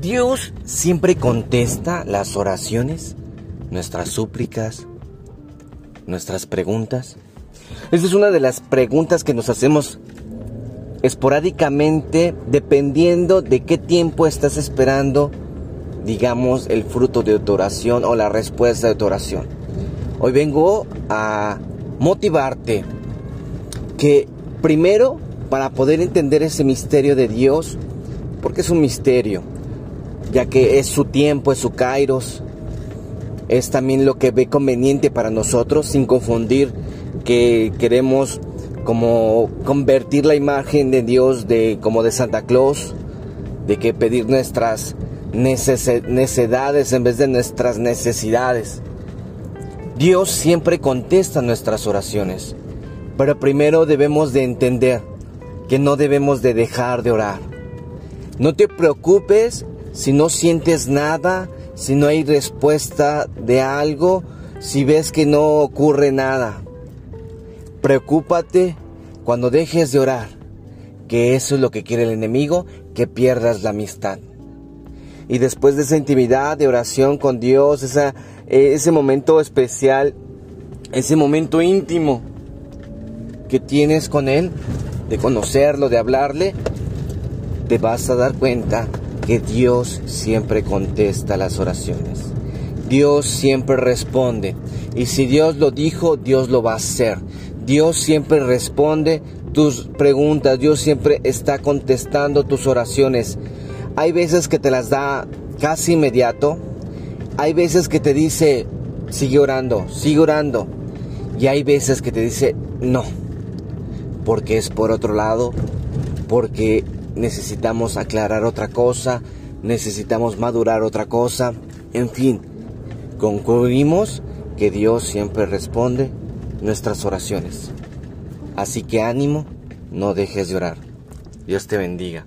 Dios siempre contesta las oraciones, nuestras súplicas, nuestras preguntas. Esta es una de las preguntas que nos hacemos esporádicamente dependiendo de qué tiempo estás esperando, digamos, el fruto de tu oración o la respuesta de tu oración. Hoy vengo a motivarte que primero para poder entender ese misterio de Dios, porque es un misterio, ya que es su tiempo, es su kairos, es también lo que ve conveniente para nosotros, sin confundir que queremos como convertir la imagen de Dios de como de Santa Claus, de que pedir nuestras necesidades en vez de nuestras necesidades. Dios siempre contesta nuestras oraciones, pero primero debemos de entender que no debemos de dejar de orar. No te preocupes si no sientes nada, si no hay respuesta de algo, si ves que no ocurre nada. Preocúpate cuando dejes de orar, que eso es lo que quiere el enemigo, que pierdas la amistad. Y después de esa intimidad de oración con Dios, esa, ese momento especial, ese momento íntimo que tienes con Él, de conocerlo, de hablarle, te vas a dar cuenta que Dios siempre contesta las oraciones. Dios siempre responde. Y si Dios lo dijo, Dios lo va a hacer. Dios siempre responde tus preguntas, Dios siempre está contestando tus oraciones. Hay veces que te las da casi inmediato, hay veces que te dice, sigue orando, sigue orando, y hay veces que te dice, no, porque es por otro lado, porque necesitamos aclarar otra cosa, necesitamos madurar otra cosa, en fin, concluimos que Dios siempre responde nuestras oraciones. Así que ánimo, no dejes de orar. Dios te bendiga.